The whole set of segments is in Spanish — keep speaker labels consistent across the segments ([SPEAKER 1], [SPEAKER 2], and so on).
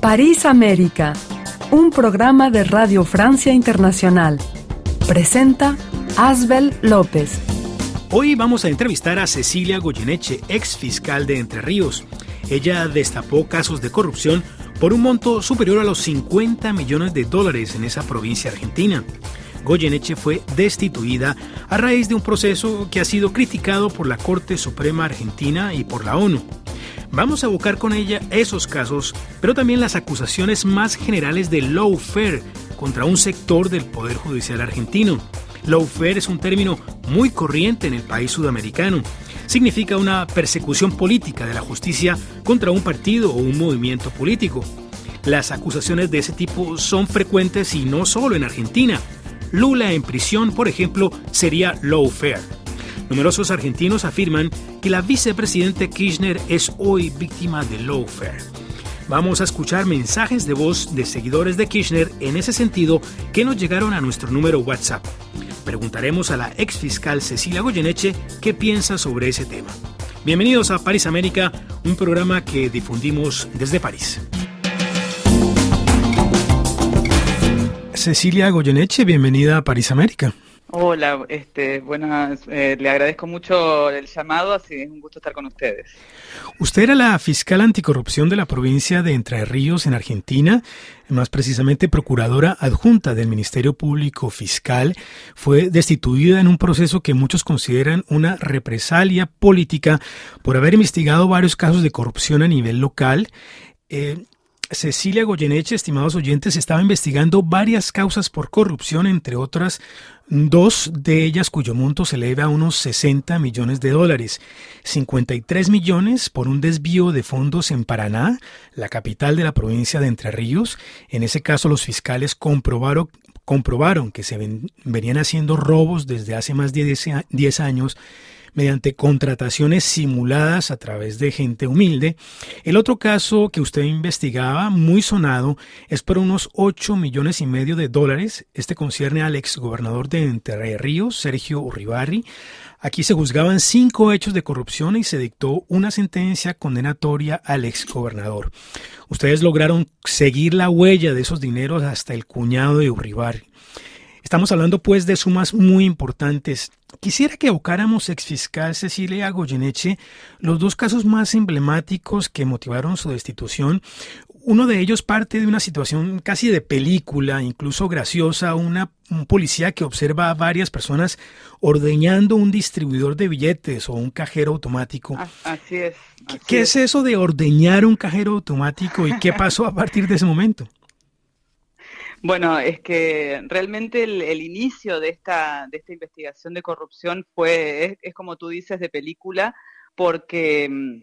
[SPEAKER 1] París América, un programa de Radio Francia Internacional. Presenta Asbel López.
[SPEAKER 2] Hoy vamos a entrevistar a Cecilia Goyeneche, ex fiscal de Entre Ríos. Ella destapó casos de corrupción por un monto superior a los 50 millones de dólares en esa provincia argentina. Goyeneche fue destituida a raíz de un proceso que ha sido criticado por la Corte Suprema Argentina y por la ONU. Vamos a abocar con ella esos casos, pero también las acusaciones más generales de lawfare contra un sector del Poder Judicial argentino. Lawfare es un término muy corriente en el país sudamericano. Significa una persecución política de la justicia contra un partido o un movimiento político. Las acusaciones de ese tipo son frecuentes y no solo en Argentina. Lula en prisión, por ejemplo, sería lawfare. Numerosos argentinos afirman que la vicepresidente Kirchner es hoy víctima de lawfare. Vamos a escuchar mensajes de voz de seguidores de Kirchner en ese sentido que nos llegaron a nuestro número WhatsApp. Preguntaremos a la ex fiscal Cecilia Goyeneche qué piensa sobre ese tema. Bienvenidos a París América, un programa que difundimos desde París. Cecilia Goyeneche, bienvenida a París América.
[SPEAKER 3] Hola, este, buenas, eh, le agradezco mucho el llamado, así es un gusto estar con ustedes.
[SPEAKER 2] Usted era la fiscal anticorrupción de la provincia de Entre Ríos en Argentina, más precisamente procuradora adjunta del Ministerio Público Fiscal, fue destituida en un proceso que muchos consideran una represalia política por haber investigado varios casos de corrupción a nivel local. Eh, Cecilia Goyeneche, estimados oyentes, estaba investigando varias causas por corrupción, entre otras dos de ellas cuyo monto se eleva a unos 60 millones de dólares, 53 millones por un desvío de fondos en Paraná, la capital de la provincia de Entre Ríos. En ese caso los fiscales comprobaron, que se venían haciendo robos desde hace más de 10 años mediante contrataciones simuladas a través de gente humilde. El otro caso que usted investigaba, muy sonado, es por unos 8 millones y medio de dólares. Este concierne al exgobernador de Entre Ríos, Sergio Urribarri. Aquí se juzgaban cinco hechos de corrupción y se dictó una sentencia condenatoria al exgobernador. Ustedes lograron seguir la huella de esos dineros hasta el cuñado de Urribarri. Estamos hablando pues de sumas muy importantes. Quisiera que evocáramos, exfiscal Cecilia Goyeneche, los dos casos más emblemáticos que motivaron su destitución. Uno de ellos parte de una situación casi de película, incluso graciosa, una, un policía que observa a varias personas ordeñando un distribuidor de billetes o un cajero automático.
[SPEAKER 3] Así es.
[SPEAKER 2] ¿Qué es eso de ordeñar un cajero automático y qué pasó a partir de ese momento?
[SPEAKER 3] Bueno, es que realmente el, inicio de esta, de esta investigación de corrupción fue, es, como tú dices, de película, porque mm,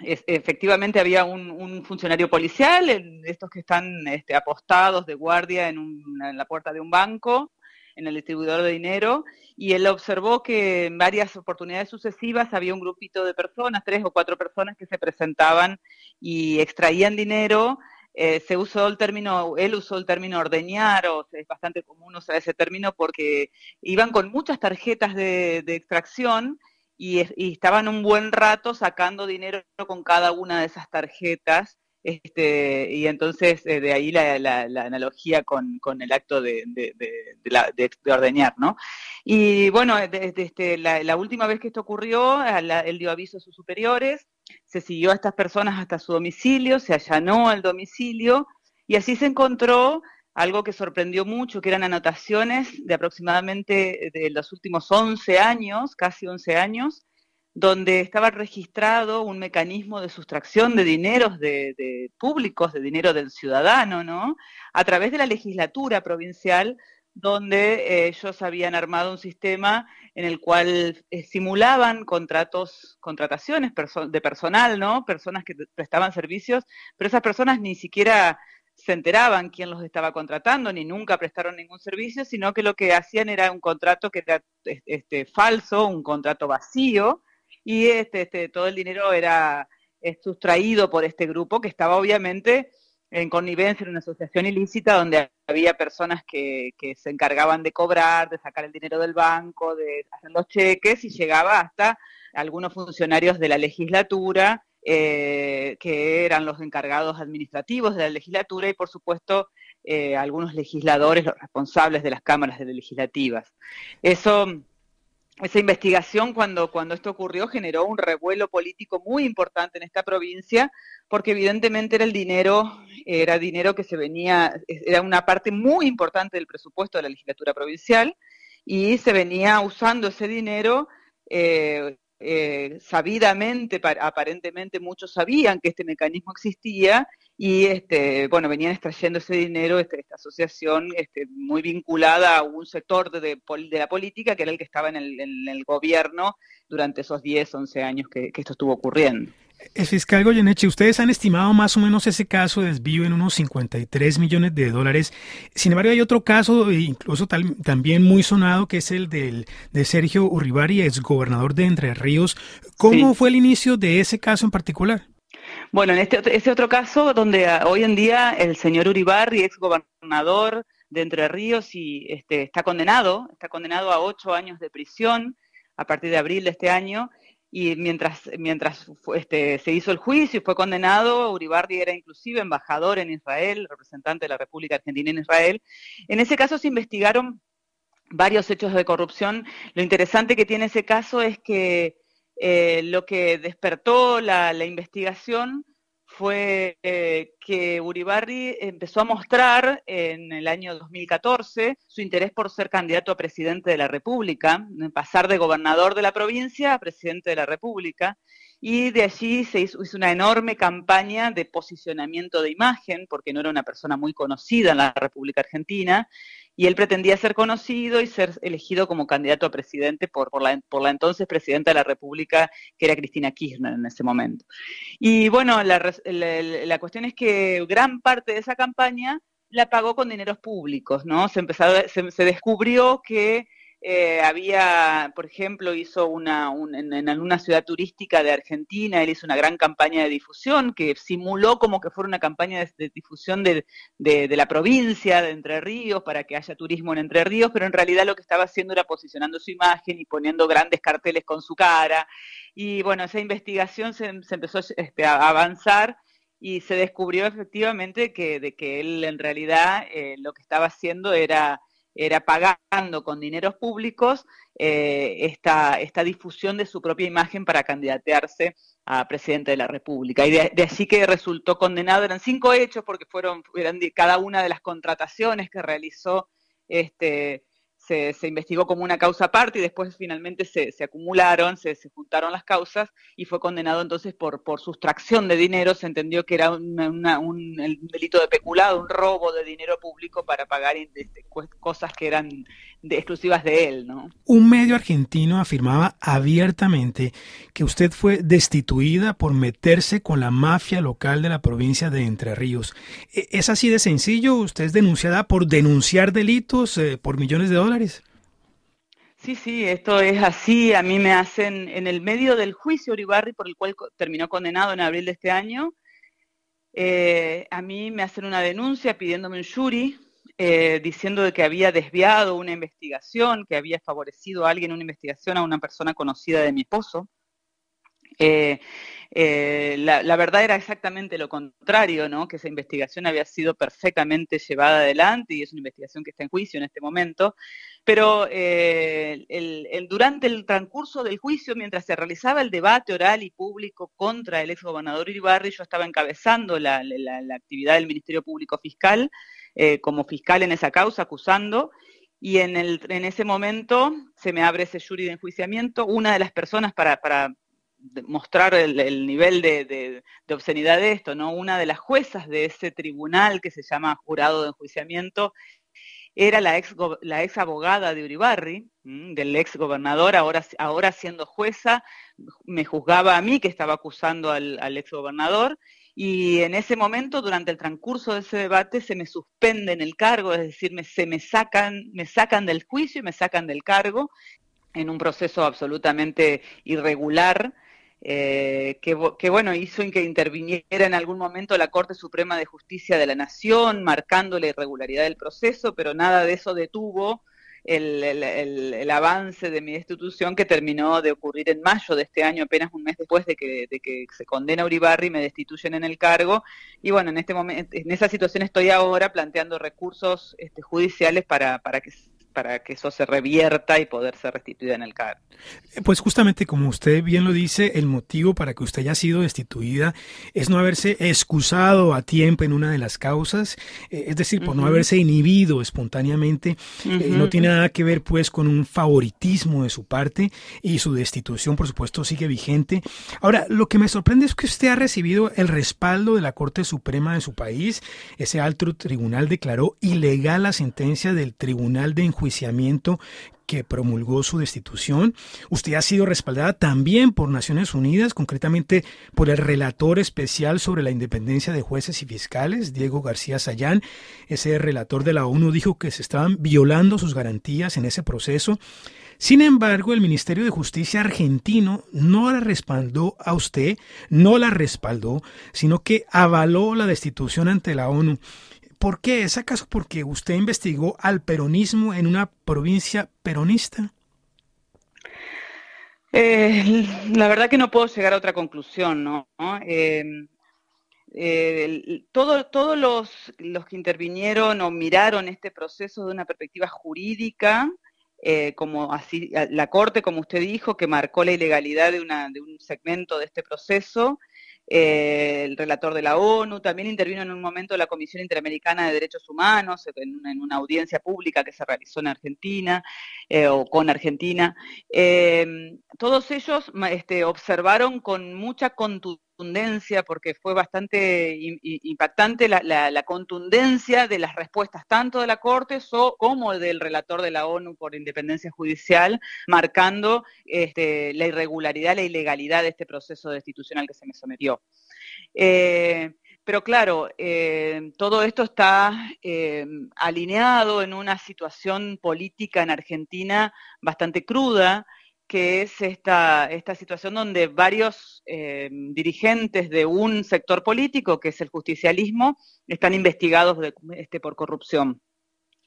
[SPEAKER 3] efectivamente había un, funcionario policial, estos que están este, apostados de guardia en, en la puerta de un banco, en el distribuidor de dinero, y él observó que en varias oportunidades sucesivas había un grupito de personas, tres o cuatro personas que se presentaban y extraían dinero eh, se usó el término, él usó el término ordeñar, o es bastante común usar ese término porque iban con muchas tarjetas de, extracción y, estaban un buen rato sacando dinero con cada una de esas tarjetas. Este, y entonces eh, de ahí la, analogía con, el acto de, ordeñar, ¿no? Y bueno, este, la, última vez que esto ocurrió, él dio aviso a sus superiores, se siguió a estas personas hasta su domicilio, se allanó al domicilio y así se encontró algo que sorprendió mucho, que eran anotaciones de aproximadamente de los últimos 11 años, casi 11 años, donde estaba registrado un mecanismo de sustracción de dineros de, públicos, de dinero del ciudadano, ¿no? A través de la legislatura provincial, donde eh, ellos habían armado un sistema en el cual eh, simulaban contratos, contrataciones de personal, ¿no? Personas que prestaban servicios, pero esas personas ni siquiera se enteraban quién los estaba contratando, ni nunca prestaron ningún servicio, sino que lo que hacían era un contrato que era este, falso, un contrato vacío, y este, este, todo el dinero era sustraído por este grupo que estaba obviamente en connivencia en una asociación ilícita donde había personas que, se encargaban de cobrar, de sacar el dinero del banco, de hacer los cheques y llegaba hasta algunos funcionarios de la legislatura eh, que eran los encargados administrativos de la legislatura y por supuesto eh, algunos legisladores, los responsables de las cámaras legislativas. Eso, esa investigación cuando esto ocurrió generó un revuelo político muy importante en esta provincia, porque evidentemente era el dinero, era dinero que se venía, era una parte muy importante del presupuesto de la legislatura provincial, y se venía usando ese dinero eh, eh, sabidamente, aparentemente muchos sabían que este mecanismo existía y este, bueno, venían extrayendo ese dinero, este, esta asociación este, muy vinculada a un sector de, de, la política que era el que estaba en el, gobierno durante esos 10, 11 años que esto estuvo ocurriendo.
[SPEAKER 2] El fiscal Goyeneche, ustedes han estimado más o menos ese caso de desvío en unos 53 millones de dólares. Sin embargo, hay otro caso, e incluso también muy sonado, que es el del, de Sergio Urribari, exgobernador de Entre Ríos. ¿Cómo fue el inicio de ese caso en particular?
[SPEAKER 3] Bueno, en este otro caso, donde ah, hoy en día el señor Uribarri, exgobernador de Entre Ríos, y este, está condenado, está condenado a ocho años de prisión a partir de abril de este año y mientras, mientras este, se hizo el juicio y fue condenado, Uribarri era inclusive embajador en Israel, representante de la República Argentina en Israel. En ese caso se investigaron varios hechos de corrupción. Lo interesante que tiene ese caso es que eh, lo que despertó la investigación fue eh, que Uribarri empezó a mostrar en el año 2014 su interés por ser candidato a presidente de la República, pasar de gobernador de la provincia a presidente de la República, y de allí se hizo, una enorme campaña de posicionamiento de imagen, porque no era una persona muy conocida en la República Argentina, y él pretendía ser conocido y ser elegido como candidato a presidente por, por, la, por la entonces presidenta de la República, que era Cristina Kirchner en ese momento. Y bueno, la, la, cuestión es que gran parte de esa campaña la pagó con dineros públicos, ¿no? Se, empezó, se descubrió que eh, había, por ejemplo, hizo una, en, alguna ciudad turística de Argentina, él hizo una gran campaña de difusión que simuló como que fuera una campaña de, difusión de, la provincia de Entre Ríos para que haya turismo en Entre Ríos, pero en realidad lo que estaba haciendo era posicionando su imagen y poniendo grandes carteles con su cara. Y bueno, esa investigación se, empezó este, a avanzar y se descubrió efectivamente que, de que él en realidad eh, lo que estaba haciendo era era pagando con dineros públicos eh, esta, esta difusión de su propia imagen para candidatearse a presidente de la República. Y de, de, así que resultó condenado, eran cinco hechos porque fueron, eran cada una de las contrataciones que realizó este, se, investigó como una causa aparte y después finalmente se, acumularon, se, juntaron las causas y fue condenado entonces por, por sustracción de dinero. Se entendió que era un delito de peculado, un robo de dinero público para pagar este, cosas que eran exclusivas de él. ¿no?
[SPEAKER 2] Un medio argentino afirmaba abiertamente que usted fue destituida por meterse con la mafia local de la provincia de Entre Ríos. ¿E, ¿Es así de sencillo? ¿Usted es denunciada por denunciar delitos eh, por millones de dólares?
[SPEAKER 3] Sí, sí, esto es así. A mí me hacen, en el medio del juicio Uribarri, por el cual terminó condenado en abril de este año, eh, a mí me hacen una denuncia pidiéndome un jury, eh, diciendo de que había desviado una investigación, que había favorecido a alguien una investigación a una persona conocida de mi esposo. Eh, eh, la, verdad era exactamente lo contrario, ¿no? que esa investigación había sido perfectamente llevada adelante y es una investigación que está en juicio en este momento, pero eh, durante el transcurso del juicio, mientras se realizaba el debate oral y público contra el exgobernador Iribarri, yo estaba encabezando la, actividad del Ministerio Público Fiscal eh, como fiscal en esa causa, acusando, y en, ese momento se me abre ese jury de enjuiciamiento. Una de las personas para mostrar el, nivel de, obscenidad de esto, ¿no? Una de las juezas de ese tribunal que se llama jurado de enjuiciamiento era la ex, la ex abogada de Uribarri, del ex gobernador, ahora, ahora siendo jueza, me juzgaba a mí que estaba acusando al, al ex gobernador, y en ese momento, durante el transcurso de ese debate, se me suspende en el cargo, es decir, me, se me sacan, me sacan del juicio y me sacan del cargo en un proceso absolutamente irregular eh, que, bueno, hizo que interviniera en algún momento la Corte Suprema de Justicia de la Nación, marcando la irregularidad del proceso, pero nada de eso detuvo el, avance de mi destitución que terminó de ocurrir en mayo de este año, apenas un mes después de que, se condena a Uribarri, me destituyen en el cargo. Y bueno, en este momento, en esa situación estoy ahora planteando recursos este, judiciales para, para que para que eso se revierta y poder ser restituida en el cargo.
[SPEAKER 2] Pues justamente como usted bien lo dice, el motivo para que usted haya sido destituida es no haberse excusado a tiempo en una de las causas, eh, es decir, por no haberse inhibido espontáneamente. Eh, no tiene nada que ver pues con un favoritismo de su parte y su destitución por supuesto sigue vigente. Ahora, lo que me sorprende es que usted ha recibido el respaldo de la Corte Suprema de su país. Ese alto tribunal declaró ilegal la sentencia del Tribunal de Que promulgó su destitución. Usted ha sido respaldada también por Naciones Unidas, concretamente por el relator especial sobre la independencia de jueces y fiscales, Diego García Sayán. Ese relator de la ONU dijo que se estaban violando sus garantías en ese proceso. Sin embargo, el Ministerio de Justicia argentino no la respaldó a usted, no la respaldó, sino que avaló la destitución ante la ONU. ¿Por qué? ¿Es acaso porque usted investigó al peronismo en una provincia peronista?
[SPEAKER 3] Eh, la verdad que no puedo llegar a otra conclusión, ¿no? Em, eh, todos los, que intervinieron o miraron este proceso de una perspectiva jurídica, eh, como así la Corte, como usted dijo, que marcó la ilegalidad de, de un segmento de este proceso, eh, el relator de la ONU, también intervino en un momento la Comisión Interamericana de Derechos Humanos en una, audiencia pública que se realizó en Argentina eh, o con Argentina. Eh, todos ellos este, observaron con mucha contundencia porque fue bastante impactante la, contundencia de las respuestas tanto de la Corte como del relator de la ONU por independencia judicial, marcando este, la irregularidad, la ilegalidad de este proceso destitucional que se me sometió. Eh, pero claro, eh, todo esto está eh, alineado en una situación política en Argentina bastante cruda, que es esta, esta situación donde varios eh, dirigentes de un sector político, que es el justicialismo, están investigados este, por corrupción.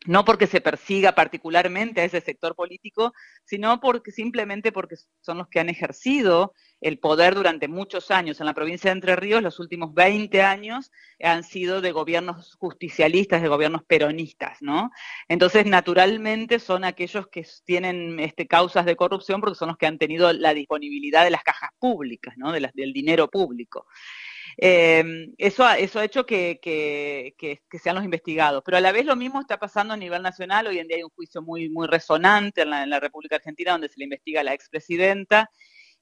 [SPEAKER 3] No porque se persiga particularmente a ese sector político, sino porque simplemente porque son los que han ejercido el poder durante muchos años. En la provincia de Entre Ríos, los últimos 20 años han sido de gobiernos justicialistas, de gobiernos peronistas, ¿no? Entonces, naturalmente son aquellos que tienen este, causas de corrupción porque son los que han tenido la disponibilidad de las cajas públicas, ¿no? del dinero público. Eh, eso, eso ha hecho que, sean los investigados. Pero a la vez lo mismo está pasando a nivel nacional. Hoy en día hay un juicio muy, muy resonante en la, República Argentina donde se le investiga a la expresidenta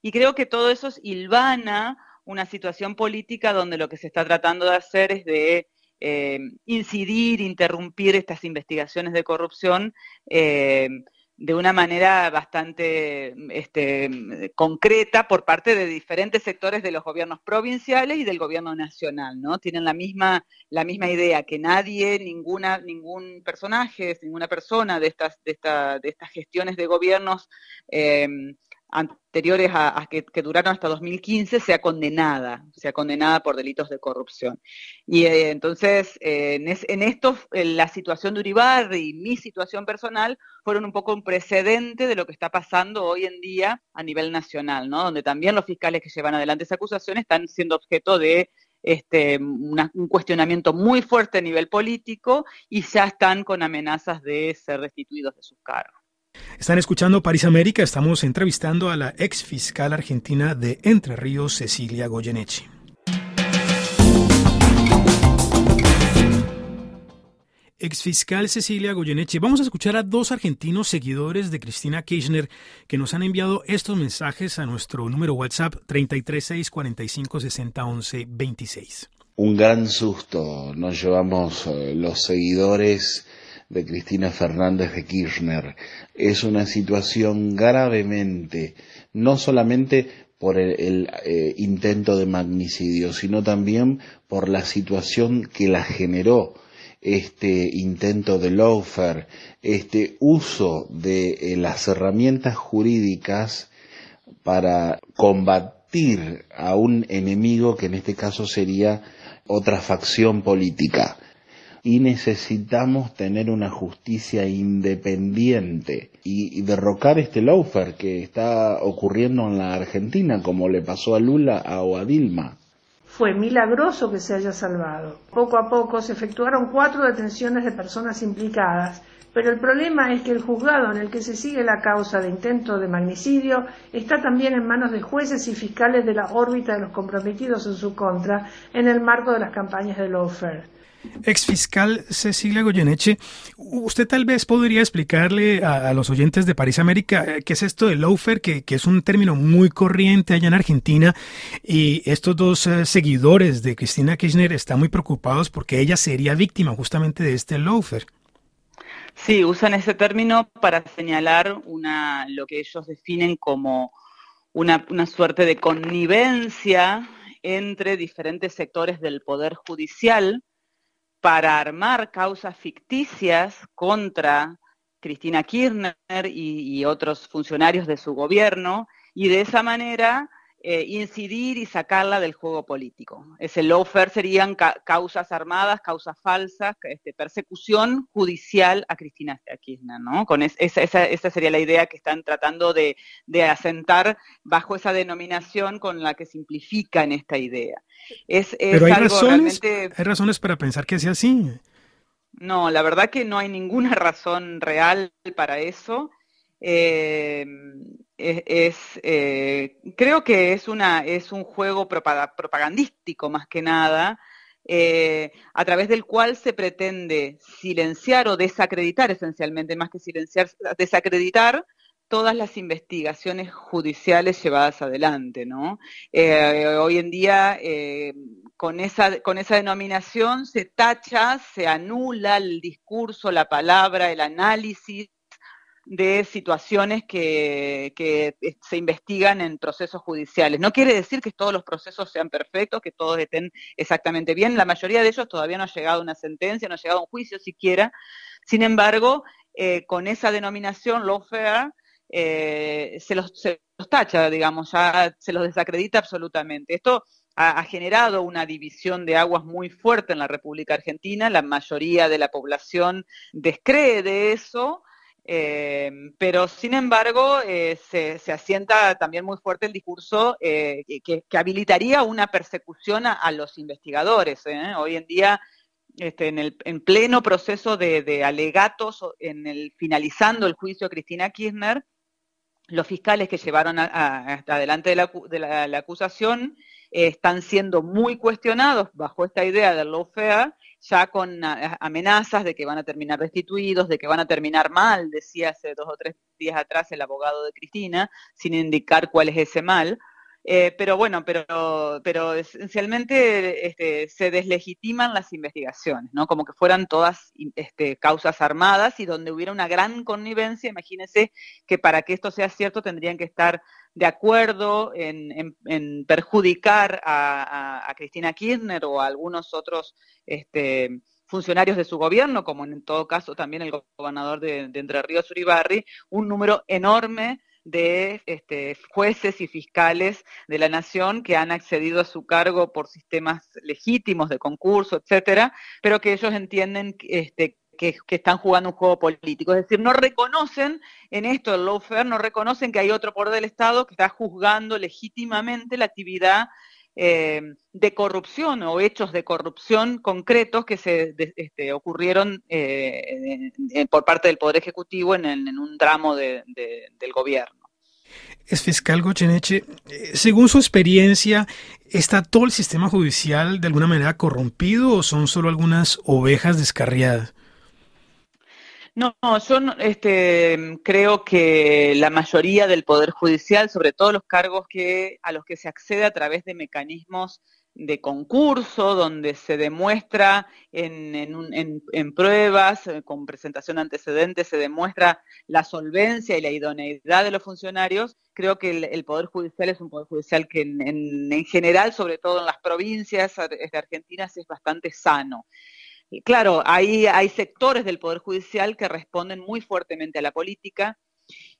[SPEAKER 3] y creo que todo eso hilvana una situación política donde lo que se está tratando de hacer es de eh, incidir, interrumpir estas investigaciones de corrupción eh, de una manera bastante este, concreta por parte de diferentes sectores de los gobiernos provinciales y del gobierno nacional, ¿no? Tienen la misma, la misma idea, que nadie, ninguna, ningún personaje, ninguna persona de estas, de, de estas gestiones de gobiernos eh, anteriores a, que, duraron hasta 2015 sea condenada, sea condenada por delitos de corrupción. Y eh, entonces, eh, en, esto, la situación de Uribarri y mi situación personal fueron un poco un precedente de lo que está pasando hoy en día a nivel nacional, ¿no? Donde también los fiscales que llevan adelante esa acusación están siendo objeto de este, un cuestionamiento muy fuerte a nivel político y ya están con amenazas de ser restituidos de sus cargos.
[SPEAKER 2] Están escuchando París América, estamos entrevistando a la ex fiscal argentina de Entre Ríos, Cecilia Goyeneche. Ex fiscal Cecilia Goyeneche, vamos a escuchar a dos argentinos seguidores de Cristina Kirchner que nos han enviado estos mensajes a nuestro número WhatsApp 336 45 60 11 26.
[SPEAKER 4] Un gran susto nos llevamos eh, los seguidores de Cristina Fernández de Kirchner. Es una situación gravemente, no solamente por el, eh, intento de magnicidio, sino también por la situación que la generó este intento de lawfare, este uso de eh, las herramientas jurídicas para combatir a un enemigo que en este caso sería otra facción política. Y necesitamos tener una justicia independiente y, derrocar este lawfare que está ocurriendo en la Argentina, como le pasó a Lula o a Dilma.
[SPEAKER 5] Fue milagroso que se haya salvado. Poco a poco se efectuaron cuatro detenciones de personas implicadas pero el problema es que el juzgado en el que se sigue la causa de intento de magnicidio está también en manos de jueces y fiscales de la órbita de los comprometidos en su contra en el marco de las campañas de lawfare.
[SPEAKER 2] Exfiscal Cecilia Goyeneche, usted tal vez podría explicarle a, los oyentes de París América eh, qué es esto de lawfare, que, es un término muy corriente allá en Argentina, y estos dos eh, seguidores de Cristina Kirchner están muy preocupados porque ella sería víctima justamente de este lawfare.
[SPEAKER 3] Sí, usan ese término para señalar una, lo que ellos definen como una, una suerte de connivencia entre diferentes sectores del Poder Judicial para armar causas ficticias contra Cristina Kirchner y, y, otros funcionarios de su gobierno y de esa manera eh, incidir y sacarla del juego político. Ese lawfare serían causas armadas, causas falsas, este, persecución judicial a Cristina Kirchner, ¿no? Con esa, esa, sería la idea que están tratando de, asentar bajo esa denominación con la que simplifican esta idea.
[SPEAKER 2] Es, Pero hay, razones, hay razones para pensar que sea así.
[SPEAKER 3] No, la verdad que no hay ninguna razón real para eso. Eh, es, eh, creo que es, una, es un juego propagandístico más que nada, eh, a través del cual se pretende silenciar o desacreditar, esencialmente más que silenciar, desacreditar todas las investigaciones judiciales llevadas adelante, hoy en día, con, esa, con esa denominación se tacha, se anula el discurso, la palabra, el análisis de situaciones que, eh, se investigan en procesos judiciales. No quiere decir que todos los procesos sean perfectos, que todos estén exactamente bien. La mayoría de ellos todavía no ha llegado a una sentencia, no ha llegado a un juicio siquiera. Sin embargo, eh, con esa denominación, lawfare, eh, se, los, se los tacha, digamos, se los desacredita absolutamente. Esto ha, generado una división de aguas muy fuerte en la República Argentina. La mayoría de la población descree de eso eh, pero sin embargo, eh, se, asienta también muy fuerte el discurso eh, que, habilitaría una persecución a, los investigadores. Hoy en día, este, en, el, en pleno proceso de, alegatos, en el, finalizando el juicio de Cristina Kirchner, los fiscales que llevaron hasta adelante de la, acusación están siendo muy cuestionados bajo esta idea del lawfare ya con amenazas de que van a terminar destituidos, de que van a terminar mal, decía hace dos o tres días atrás el abogado de Cristina, sin indicar cuál es ese mal. Eh, pero bueno, pero, pero esencialmente este, se deslegitiman las investigaciones, ¿no? Como que fueran todas este, causas armadas y donde hubiera una gran connivencia, imagínense que para que esto sea cierto tendrían que estar de acuerdo en, perjudicar a, Cristina Kirchner o a algunos otros este, funcionarios de su gobierno, como en todo caso también el gobernador de, de Entre Ríos Uribarri, un número enorme de este, jueces y fiscales de la nación que han accedido a su cargo por sistemas legítimos de concurso, etcétera, pero que ellos entienden este, que, están jugando un juego político. Es decir, no reconocen en esto el lawfare, no reconocen que hay otro poder del Estado que está juzgando legítimamente la actividad eh, de corrupción o hechos de corrupción concretos que se este, ocurrieron eh, por parte del Poder Ejecutivo en, un tramo del gobierno.
[SPEAKER 2] Es fiscal Gocheneche, eh, según su experiencia, ¿está todo el sistema judicial de alguna manera corrompido o son solo algunas ovejas descarriadas?
[SPEAKER 3] No, yo este, creo que la mayoría del Poder Judicial, sobre todo los cargos que, a los que se accede a través de mecanismos de concurso, donde se demuestra en, en, pruebas, eh, con presentación antecedente, se demuestra la solvencia y la idoneidad de los funcionarios, creo que el, Poder Judicial es un Poder Judicial que en, general, sobre todo en las provincias de Argentina, es bastante sano claro, hay, hay sectores del Poder Judicial que responden muy fuertemente a la política.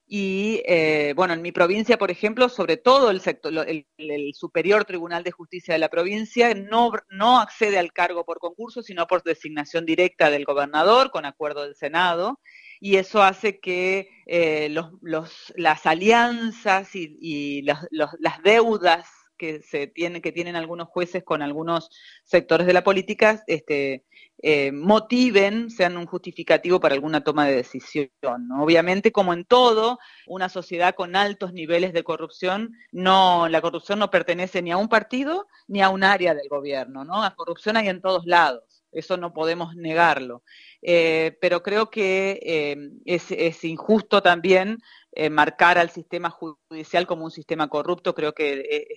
[SPEAKER 3] Y eh, bueno, en mi provincia, por ejemplo, sobre todo el, sector, el, Superior Tribunal de Justicia de la provincia no, no accede al cargo por concurso, sino por designación directa del gobernador con acuerdo del Senado, y eso hace que eh, los, los, las alianzas y, y las deudas que se tiene, que tienen algunos jueces con algunos sectores de la política, este, eh, motiven, sean un justificativo para alguna toma de decisión. Obviamente, como en todo, una sociedad con altos niveles de corrupción, no, la corrupción no pertenece ni a un partido ni a un área del gobierno, ¿no? La corrupción hay en todos lados, eso no podemos negarlo. Eh, pero creo que eh, es, injusto también eh, marcar al sistema judicial como un sistema corrupto, creo que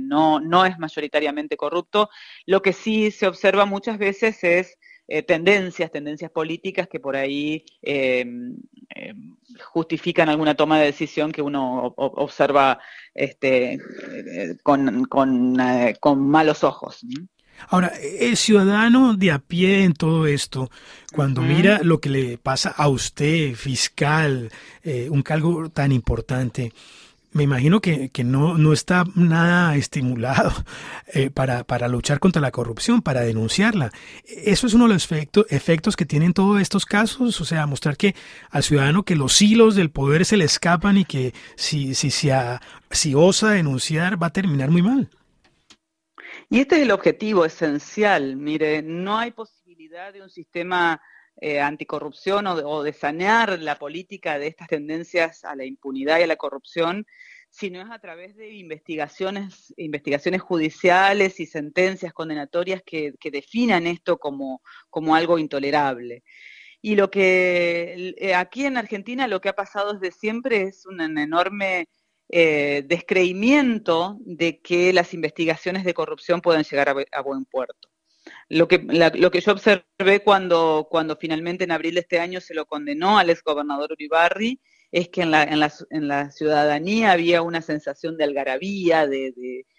[SPEAKER 3] no, no es mayoritariamente corrupto. Lo que sí se observa muchas veces es tendencias, tendencias políticas que por ahí em, em, justifican alguna toma de decisión que uno observa este, con, con, con malos ojos.
[SPEAKER 2] Ahora, el ciudadano de a pie en todo esto, cuando mira lo que le pasa a usted, fiscal, eh, un cargo tan importante, me imagino que, que no, no, está nada estimulado eh, para, para, luchar contra la corrupción, para denunciarla. Eso es uno de los efectos que tienen todos estos casos, o sea, mostrar que al ciudadano que los hilos del poder se le escapan y que si, si, si, si osa denunciar va a terminar muy mal.
[SPEAKER 3] Y este es el objetivo esencial. Mire, no hay posibilidad de un sistema eh, anticorrupción o de, sanear la política de estas tendencias a la impunidad y a la corrupción si no es a través de investigaciones, investigaciones judiciales y sentencias condenatorias que, definan esto como, como algo intolerable. Y lo que eh, aquí en Argentina lo que ha pasado desde siempre es un enorme eh, descreimiento de que las investigaciones de corrupción puedan llegar a, buen puerto. Lo que, lo que yo observé cuando, cuando finalmente en abril de este año se lo condenó al exgobernador Uribarri es que en la, en la, en la ciudadanía había una sensación de algarabía, de,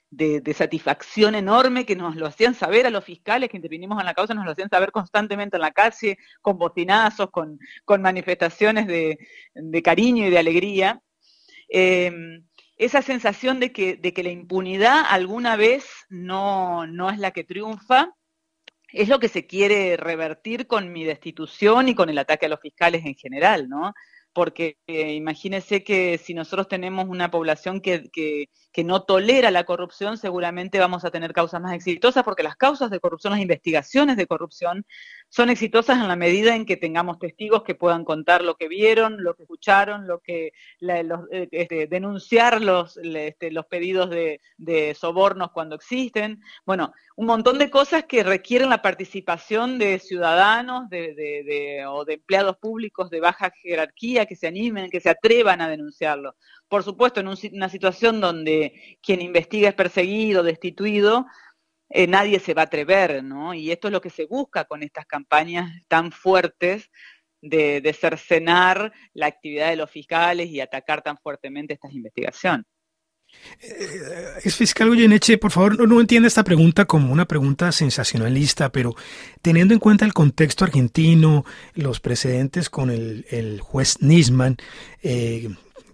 [SPEAKER 3] de, satisfacción enorme que nos lo hacían saber a los fiscales que intervinimos en la causa, nos lo hacían saber constantemente en la calle, con bocinazos, con, con manifestaciones de, de cariño y de alegría. Em, esa sensación de que, de que la impunidad alguna vez no, no es la que triunfa, es lo que se quiere revertir con mi destitución y con el ataque a los fiscales en general, ¿no? Porque eh, imagínese que si nosotros tenemos una población que, que, no tolera la corrupción, seguramente vamos a tener causas más exitosas, porque las causas de corrupción, las investigaciones de corrupción, son exitosas en la medida en que tengamos testigos que puedan contar lo que vieron, lo que escucharon, lo que eh, este, denunciar los, este, los pedidos de, sobornos cuando existen. Bueno, un montón de cosas que requieren la participación de ciudadanos de, o de empleados públicos de baja jerarquía que se animen, que se atrevan a denunciarlo. Por supuesto, en una situación donde quien investiga es perseguido, destituido, eh, nadie se va a atrever, ¿no? Y esto es lo que se busca con estas campañas tan fuertes de, cercenar la actividad de los fiscales y atacar tan fuertemente estas investigaciones.
[SPEAKER 2] Eh, es fiscal Goyeneche, por favor, no, no entienda esta pregunta como una pregunta sensacionalista, pero teniendo en cuenta el contexto argentino, los precedentes con el, el juez Nisman, eh,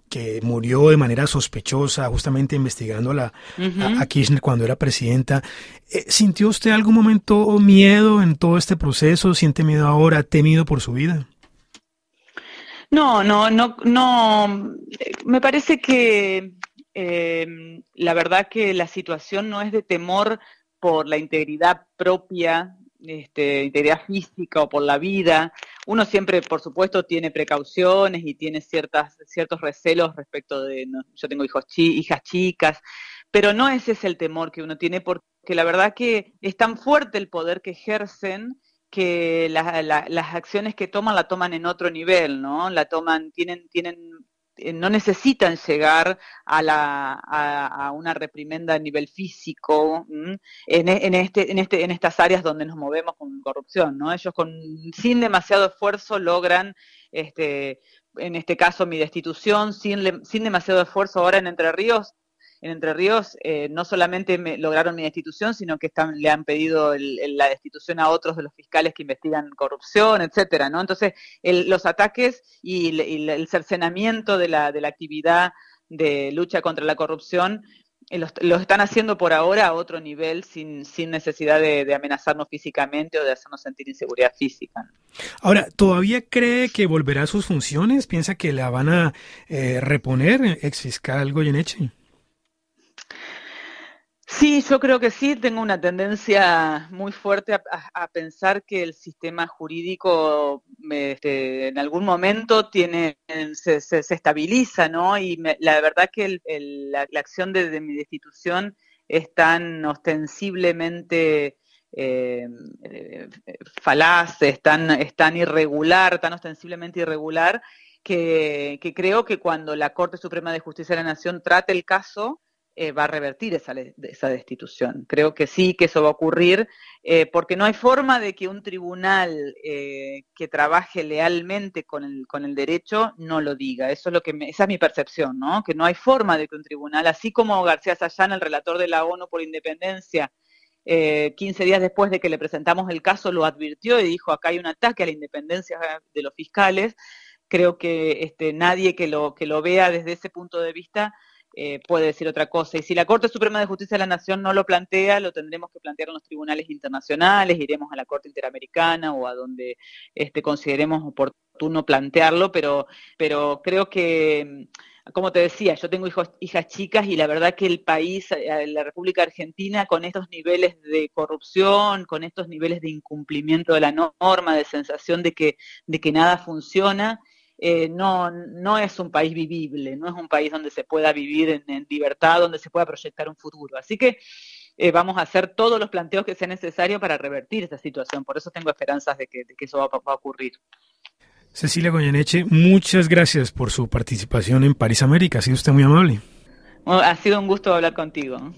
[SPEAKER 2] que murió de manera sospechosa, justamente investigando a, a, Kirchner cuando era presidenta. Eh, ¿Sintió usted algún momento miedo en todo este proceso? ¿Siente miedo ahora? ¿Temido por su vida?
[SPEAKER 3] No, no, no, no. Me parece que eh, la verdad que la situación no es de temor por la integridad propia, este, integridad física o por la vida, uno siempre, por supuesto, tiene precauciones y tiene ciertas, ciertos recelos respecto de, yo tengo hijos hijas chicas, pero no ese es el temor que uno tiene porque la verdad que es tan fuerte el poder que ejercen que las acciones que toman la toman en otro nivel, ¿no? La toman, tienen, tienen no necesitan llegar a, la, a, una reprimenda a nivel físico en, en, este, en, este, en estas áreas donde nos movemos con corrupción. ¿no? Ellos con, sin demasiado esfuerzo logran, este, en este caso mi destitución, sin, sin demasiado esfuerzo ahora en Entre Ríos, en Entre Ríos eh, no solamente lograron mi destitución, sino que están, le han pedido la destitución a otros de los fiscales que investigan corrupción, etcétera, ¿no? Entonces, los ataques y, el cercenamiento de la, de la actividad de lucha contra la corrupción eh, los, están haciendo por ahora a otro nivel sin, necesidad de, amenazarnos físicamente o de hacernos sentir inseguridad física.
[SPEAKER 2] Ahora, ¿todavía cree que volverá a sus funciones? ¿Piensa que la van a eh, reponer, ex fiscal Goyeneche?
[SPEAKER 3] Sí, yo creo que sí, tengo una tendencia muy fuerte a, pensar que el sistema jurídico este, en algún momento tiene, se, estabiliza, ¿no? Y la verdad que la, acción de, mi destitución es tan ostensiblemente eh, falaz, es tan, irregular, tan ostensiblemente irregular, que creo que cuando la Corte Suprema de Justicia de la Nación trate el caso, eh, va a revertir esa, esa, destitución. Creo que sí, que eso va a ocurrir, eh, porque no hay forma de que un tribunal eh, que trabaje lealmente con el, con el derecho no lo diga. Eso es lo que esa es mi percepción, ¿no? Que no hay forma de que un tribunal, así como García Sayán, el relator de la ONU por Independencia, 15 días después de que le presentamos el caso, lo advirtió y dijo, acá hay un ataque a la independencia de los fiscales. Creo que este, nadie que lo, que lo vea desde ese punto de vista eh, puede decir otra cosa. Y si la Corte Suprema de Justicia de la Nación no lo plantea, lo tendremos que plantear en los tribunales internacionales, iremos a la Corte Interamericana o a donde este, consideremos oportuno plantearlo, pero, pero creo que, como te decía, yo tengo hijos, hijas chicas y la verdad que el país, eh, la República Argentina, con estos niveles de corrupción, con estos niveles de incumplimiento de la norma, de sensación de que, de que nada funciona, eh, no, no es un país vivible, no es un país donde se pueda vivir en, libertad, donde se pueda proyectar un futuro. Así que eh, vamos a hacer todos los planteos que sea necesario para revertir esta situación. Por eso tengo esperanzas de que, eso va, a ocurrir.
[SPEAKER 2] Cecilia Goyeneche, muchas gracias por su participación en París América. Ha sido usted muy amable.
[SPEAKER 3] ha sido un gusto hablar contigo.